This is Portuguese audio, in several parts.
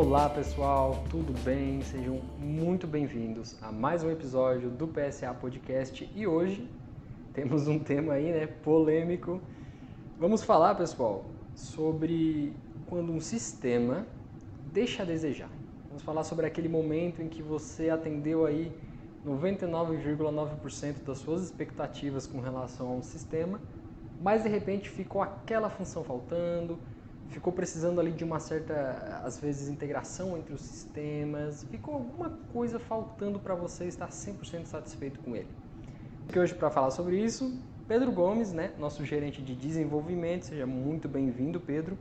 Olá pessoal, tudo bem? Sejam muito bem-vindos a mais um episódio do PSA Podcast e hoje temos um tema aí, né, polêmico. Vamos falar, pessoal, sobre quando um sistema deixa a desejar. Vamos falar sobre aquele momento em que você atendeu aí 99,9% das suas expectativas com relação ao sistema, mas de repente ficou aquela função faltando, ficou precisando ali de uma certa, às vezes, integração entre os sistemas, ficou alguma coisa faltando para você estar 100% satisfeito com ele. Porque hoje para falar sobre isso, Pedro Gomes, né, nosso gerente de desenvolvimento, seja muito bem-vindo, Pedro.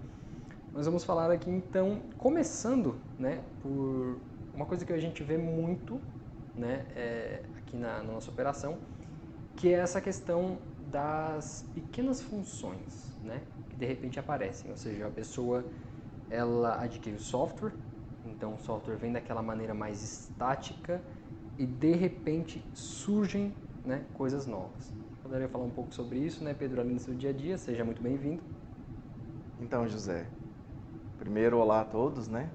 Nós vamos falar aqui então, começando, né, por uma coisa que a gente vê muito, né, é, aqui na, na nossa operação, que é essa questão das pequenas funções, né, que de repente aparecem. Ou seja, a pessoa ela adquire o software, então o software vem daquela maneira mais estática e de repente surgem né, coisas novas. Poderia falar um pouco sobre isso, né, Pedro, ali no seu dia a dia. Seja muito bem-vindo. Então, José, primeiro, olá a todos, né?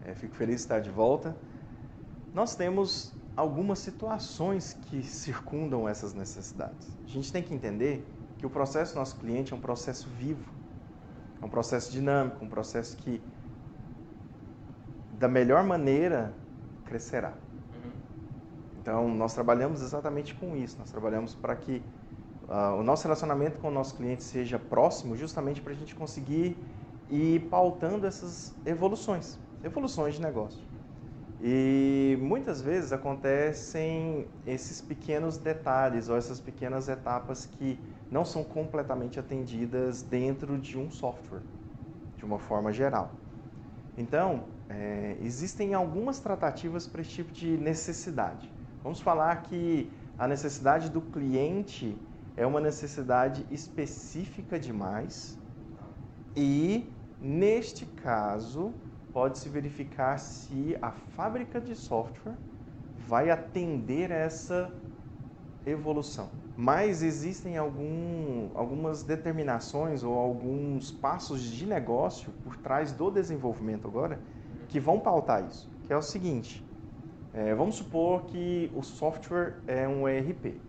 É, fico feliz de estar de volta. Nós temos algumas situações que circundam essas necessidades. A gente tem que entender que o processo do nosso cliente é um processo vivo, é um processo dinâmico, um processo que, da melhor maneira, crescerá. Então, nós trabalhamos exatamente com isso. Nós trabalhamos para que uh, o nosso relacionamento com o nosso cliente seja próximo, justamente para a gente conseguir ir pautando essas evoluções, evoluções de negócio. E muitas vezes acontecem esses pequenos detalhes ou essas pequenas etapas que não são completamente atendidas dentro de um software, de uma forma geral. Então, é, existem algumas tratativas para esse tipo de necessidade. Vamos falar que a necessidade do cliente é uma necessidade específica demais e, neste caso, pode-se verificar se a fábrica de software vai atender essa evolução. Mas existem algum, algumas determinações ou alguns passos de negócio por trás do desenvolvimento agora que vão pautar isso, que é o seguinte, é, vamos supor que o software é um ERP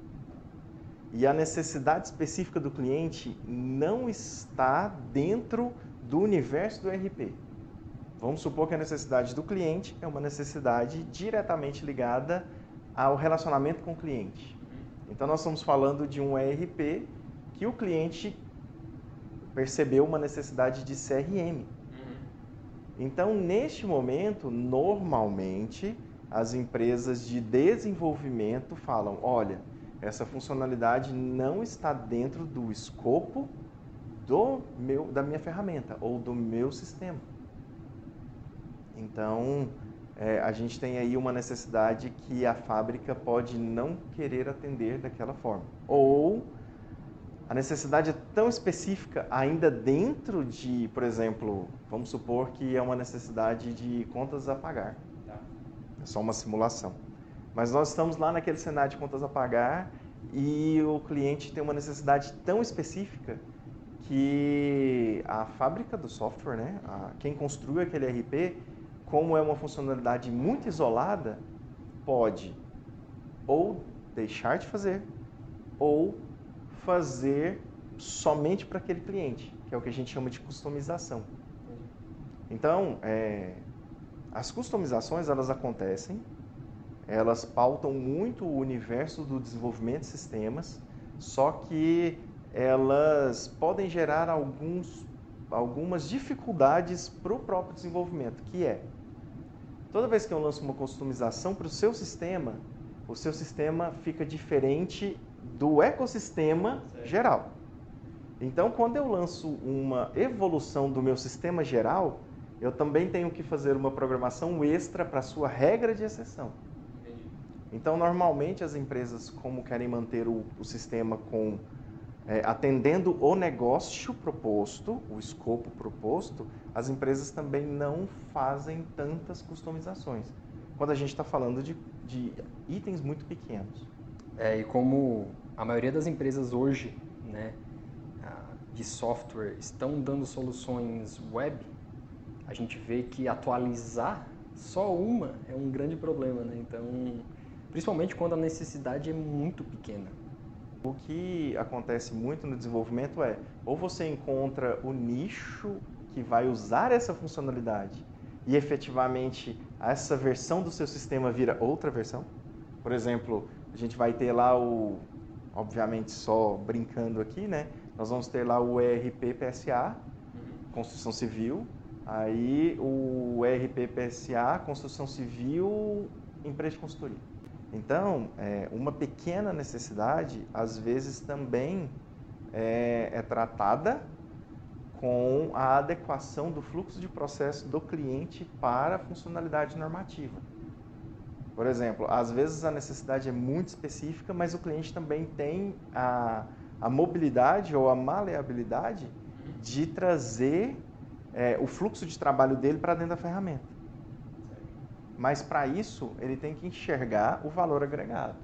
e a necessidade específica do cliente não está dentro do universo do ERP. Vamos supor que a necessidade do cliente é uma necessidade diretamente ligada ao relacionamento com o cliente. Então, nós estamos falando de um ERP que o cliente percebeu uma necessidade de CRM. Então, neste momento, normalmente, as empresas de desenvolvimento falam: olha, essa funcionalidade não está dentro do escopo do meu, da minha ferramenta ou do meu sistema. Então, é, a gente tem aí uma necessidade que a fábrica pode não querer atender daquela forma. Ou a necessidade é tão específica ainda dentro de, por exemplo, vamos supor que é uma necessidade de contas a pagar. É só uma simulação. Mas nós estamos lá naquele cenário de contas a pagar e o cliente tem uma necessidade tão específica que a fábrica do software, né, a, quem construiu aquele RP, como é uma funcionalidade muito isolada, pode ou deixar de fazer ou fazer somente para aquele cliente, que é o que a gente chama de customização. Então, é, as customizações elas acontecem, elas pautam muito o universo do desenvolvimento de sistemas, só que elas podem gerar alguns, algumas dificuldades para o próprio desenvolvimento, que é toda vez que eu lanço uma customização para o seu sistema, o seu sistema fica diferente do ecossistema certo. geral. Então, quando eu lanço uma evolução do meu sistema geral, eu também tenho que fazer uma programação extra para a sua regra de exceção. Então, normalmente as empresas, como querem manter o, o sistema com é, atendendo o negócio proposto, o escopo proposto, as empresas também não fazem tantas customizações. Quando a gente está falando de, de, itens muito pequenos. É, e como a maioria das empresas hoje, né, de software, estão dando soluções web, a gente vê que atualizar só uma é um grande problema, né? Então, principalmente quando a necessidade é muito pequena. O que acontece muito no desenvolvimento é ou você encontra o nicho que vai usar essa funcionalidade e efetivamente essa versão do seu sistema vira outra versão. Por exemplo, a gente vai ter lá o, obviamente só brincando aqui, né? Nós vamos ter lá o ERP PSA, construção civil, aí o ERP PSA, construção civil, empresa de consultoria. Então, é, uma pequena necessidade, às vezes também é, é tratada com a adequação do fluxo de processo do cliente para a funcionalidade normativa. Por exemplo, às vezes a necessidade é muito específica, mas o cliente também tem a, a mobilidade ou a maleabilidade de trazer é, o fluxo de trabalho dele para dentro da ferramenta. Mas para isso, ele tem que enxergar o valor agregado.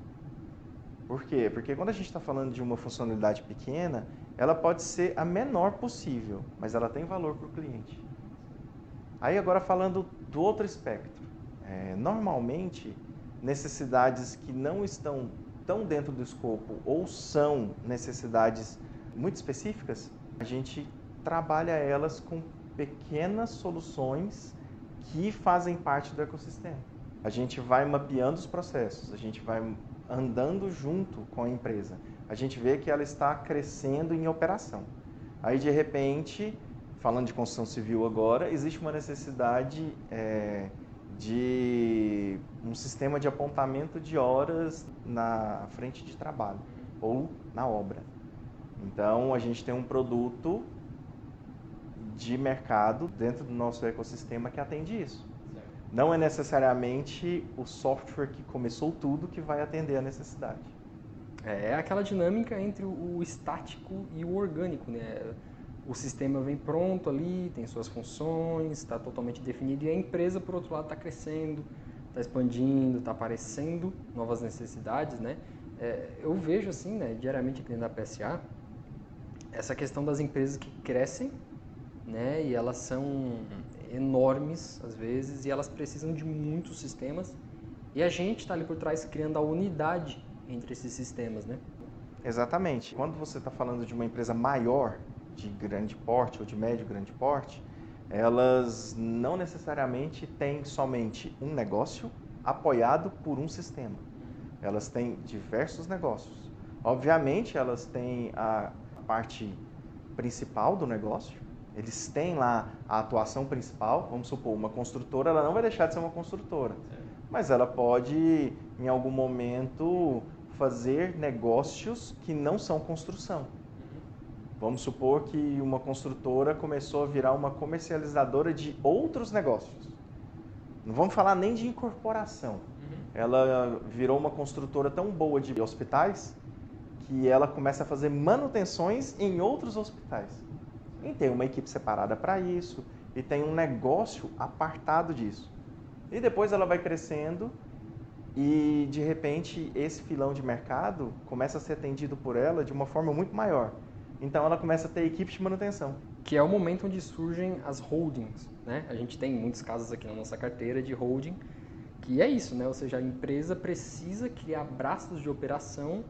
Por quê? Porque quando a gente está falando de uma funcionalidade pequena, ela pode ser a menor possível, mas ela tem valor para o cliente. Aí agora falando do outro espectro. É, normalmente, necessidades que não estão tão dentro do escopo ou são necessidades muito específicas, a gente trabalha elas com pequenas soluções que fazem parte do ecossistema. A gente vai mapeando os processos, a gente vai andando junto com a empresa. A gente vê que ela está crescendo em operação. Aí, de repente, falando de construção civil agora, existe uma necessidade é, de um sistema de apontamento de horas na frente de trabalho ou na obra. Então, a gente tem um produto de mercado dentro do nosso ecossistema que atende isso. Certo. Não é necessariamente o software que começou tudo que vai atender a necessidade. É, é aquela dinâmica entre o estático e o orgânico, né? O sistema vem pronto ali, tem suas funções, está totalmente definido e a empresa, por outro lado, está crescendo, está expandindo, está aparecendo novas necessidades, né? É, eu vejo assim, né, diariamente aqui dentro da PSA, essa questão das empresas que crescem né? E elas são enormes às vezes e elas precisam de muitos sistemas. E a gente está ali por trás criando a unidade entre esses sistemas, né? Exatamente. Quando você está falando de uma empresa maior, de grande porte ou de médio grande porte, elas não necessariamente têm somente um negócio apoiado por um sistema. Elas têm diversos negócios. Obviamente, elas têm a parte principal do negócio, eles têm lá a atuação principal, vamos supor, uma construtora, ela não vai deixar de ser uma construtora, mas ela pode, em algum momento, fazer negócios que não são construção. Uhum. Vamos supor que uma construtora começou a virar uma comercializadora de outros negócios. Não vamos falar nem de incorporação. Uhum. Ela virou uma construtora tão boa de hospitais que ela começa a fazer manutenções em outros hospitais. E tem uma equipe separada para isso, e tem um negócio apartado disso. E depois ela vai crescendo e de repente esse filão de mercado começa a ser atendido por ela de uma forma muito maior. Então ela começa a ter equipes de manutenção. Que é o momento onde surgem as holdings. Né? A gente tem muitos casos aqui na nossa carteira de holding, que é isso, né? ou seja, a empresa precisa criar braços de operação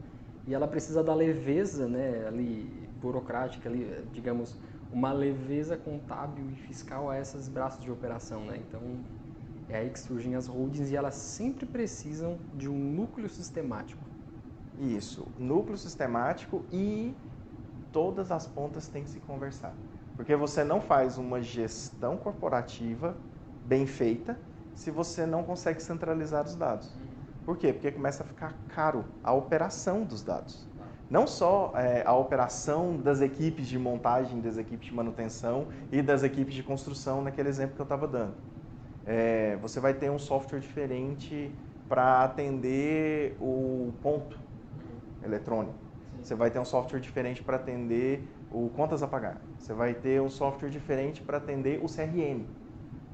e ela precisa da leveza né, ali, burocrática, ali, digamos, uma leveza contábil e fiscal a esses braços de operação, né? Então, é aí que surgem as holdings e elas sempre precisam de um núcleo sistemático. Isso, núcleo sistemático e todas as pontas têm que se conversar. Porque você não faz uma gestão corporativa bem feita se você não consegue centralizar os dados. Por quê? Porque começa a ficar caro a operação dos dados não só é, a operação das equipes de montagem, das equipes de manutenção e das equipes de construção, naquele exemplo que eu estava dando. É, você vai ter um software diferente para atender o ponto eletrônico. Você vai ter um software diferente para atender o contas a pagar. Você vai ter um software diferente para atender o CRM.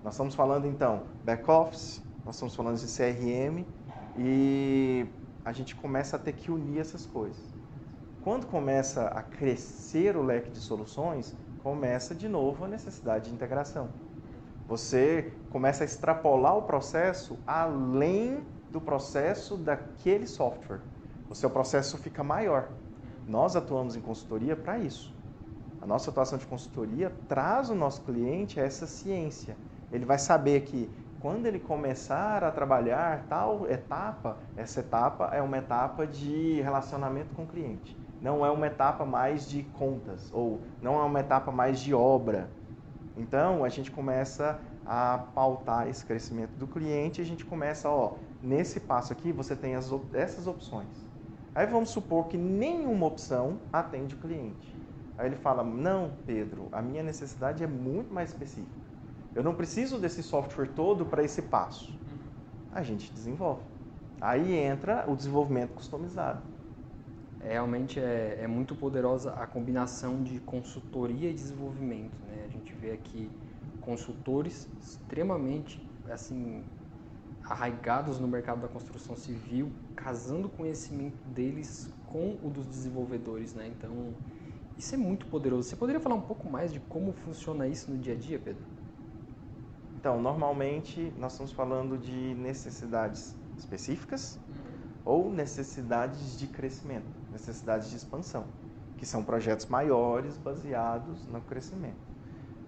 Nós estamos falando então back-office, nós estamos falando de CRM e a gente começa a ter que unir essas coisas. Quando começa a crescer o leque de soluções, começa de novo a necessidade de integração. Você começa a extrapolar o processo além do processo daquele software. O seu processo fica maior. Nós atuamos em consultoria para isso. A nossa atuação de consultoria traz o nosso cliente a essa ciência. Ele vai saber que quando ele começar a trabalhar tal etapa, essa etapa é uma etapa de relacionamento com o cliente. Não é uma etapa mais de contas ou não é uma etapa mais de obra. Então, a gente começa a pautar esse crescimento do cliente e a gente começa, ó, nesse passo aqui você tem as, essas opções. Aí vamos supor que nenhuma opção atende o cliente. Aí ele fala: Não, Pedro, a minha necessidade é muito mais específica. Eu não preciso desse software todo para esse passo. A gente desenvolve. Aí entra o desenvolvimento customizado. Realmente é, é, muito poderosa a combinação de consultoria e desenvolvimento. Né? A gente vê aqui consultores extremamente assim arraigados no mercado da construção civil, casando o conhecimento deles com o dos desenvolvedores. Né? Então, isso é muito poderoso. Você poderia falar um pouco mais de como funciona isso no dia a dia, Pedro? Então, normalmente nós estamos falando de necessidades específicas ou necessidades de crescimento, necessidades de expansão, que são projetos maiores baseados no crescimento.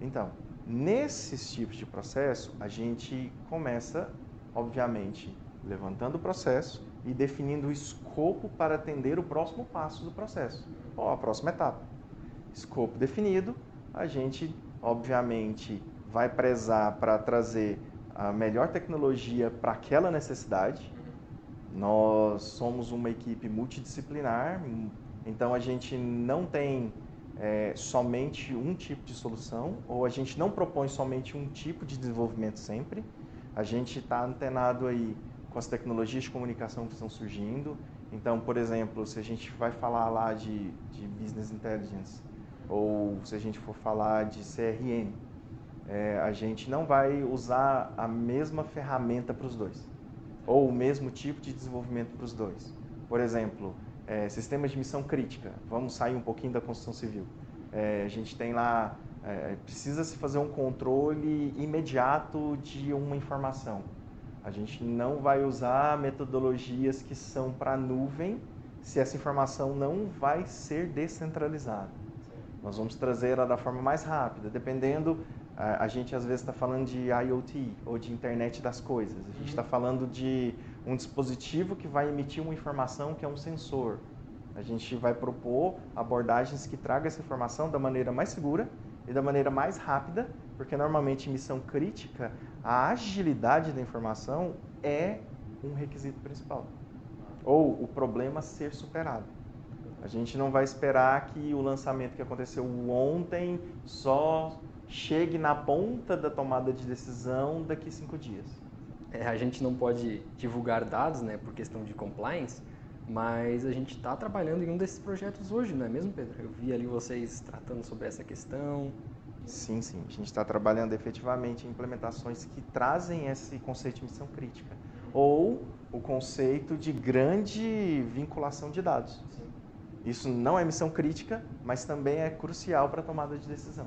Então, nesses tipos de processo, a gente começa, obviamente, levantando o processo e definindo o escopo para atender o próximo passo do processo, ou a próxima etapa. Escopo definido, a gente, obviamente, vai prezar para trazer a melhor tecnologia para aquela necessidade. Nós somos uma equipe multidisciplinar, então a gente não tem é, somente um tipo de solução, ou a gente não propõe somente um tipo de desenvolvimento sempre. A gente está antenado aí com as tecnologias de comunicação que estão surgindo. Então, por exemplo, se a gente vai falar lá de, de Business Intelligence, ou se a gente for falar de CRM, é, a gente não vai usar a mesma ferramenta para os dois, ou o mesmo tipo de desenvolvimento para os dois. Por exemplo, é, sistemas de missão crítica, vamos sair um pouquinho da construção civil. É, a gente tem lá, é, precisa se fazer um controle imediato de uma informação. A gente não vai usar metodologias que são para nuvem se essa informação não vai ser descentralizada. Nós vamos trazer ela da forma mais rápida, dependendo a, gente às vezes está falando de IoT ou de internet das coisas. A gente está uhum. falando de um dispositivo que vai emitir uma informação que é um sensor. A gente vai propor abordagens que tragam essa informação da maneira mais segura e da maneira mais rápida, porque normalmente em missão crítica a agilidade da informação é um requisito principal. Ou o problema ser superado. A gente não vai esperar que o lançamento que aconteceu ontem só chegue na ponta da tomada de decisão daqui cinco dias. É, a gente não pode divulgar dados, né, por questão de compliance, mas a gente está trabalhando em um desses projetos hoje, não é mesmo, Pedro? Eu vi ali vocês tratando sobre essa questão. Sim, sim. A gente está trabalhando efetivamente em implementações que trazem esse conceito de missão crítica. Ou o conceito de grande vinculação de dados. Sim. Isso não é missão crítica, mas também é crucial para a tomada de decisão.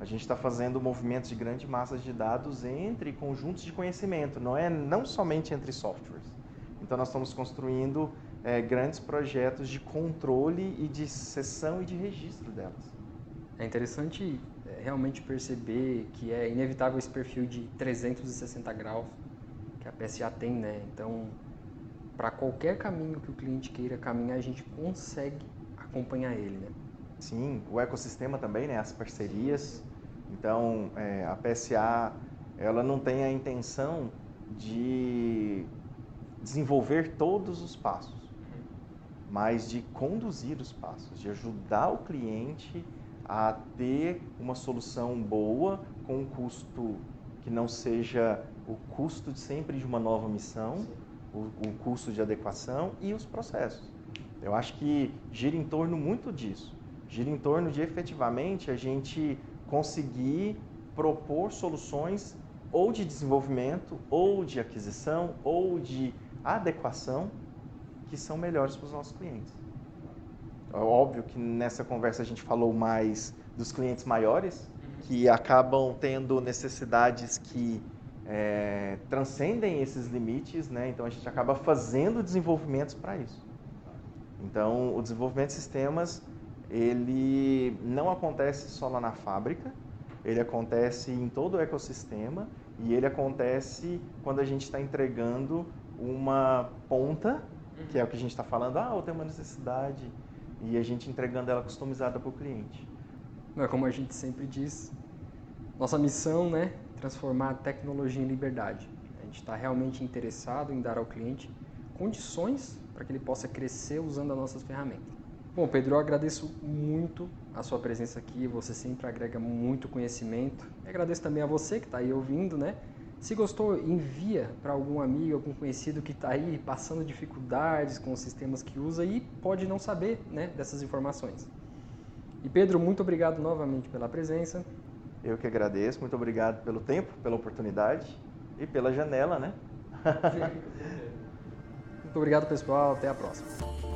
A gente está fazendo movimentos de grande massa de dados entre conjuntos de conhecimento, não é não somente entre softwares. Então nós estamos construindo é, grandes projetos de controle e de sessão e de registro delas. É interessante é, realmente perceber que é inevitável esse perfil de 360 graus que a PSA tem, né? Então, para qualquer caminho que o cliente queira caminhar, a gente consegue acompanhar ele, né? Sim, o ecossistema também, né? As parcerias. Então, é, a PSA ela não tem a intenção de desenvolver todos os passos, mas de conduzir os passos, de ajudar o cliente a ter uma solução boa com um custo que não seja o custo de sempre de uma nova missão, o, o custo de adequação e os processos. Eu acho que gira em torno muito disso. Gira em torno de efetivamente a gente conseguir propor soluções ou de desenvolvimento, ou de aquisição, ou de adequação que são melhores para os nossos clientes. É óbvio que nessa conversa a gente falou mais dos clientes maiores, que acabam tendo necessidades que é, transcendem esses limites, né? Então a gente acaba fazendo desenvolvimentos para isso. Então o desenvolvimento de sistemas ele não acontece só lá na fábrica, ele acontece em todo o ecossistema e ele acontece quando a gente está entregando uma ponta, que é o que a gente está falando, ah, eu tenho uma necessidade, e a gente entregando ela customizada para o cliente. É como a gente sempre diz, nossa missão, né, transformar a tecnologia em liberdade. A gente está realmente interessado em dar ao cliente condições para que ele possa crescer usando as nossas ferramentas. Bom, Pedro, eu agradeço muito a sua presença aqui. Você sempre agrega muito conhecimento. E agradeço também a você que está aí ouvindo, né? Se gostou, envia para algum amigo, algum conhecido que está aí passando dificuldades com os sistemas que usa e pode não saber né, dessas informações. E Pedro, muito obrigado novamente pela presença. Eu que agradeço, muito obrigado pelo tempo, pela oportunidade e pela janela, né? muito obrigado, pessoal. Até a próxima.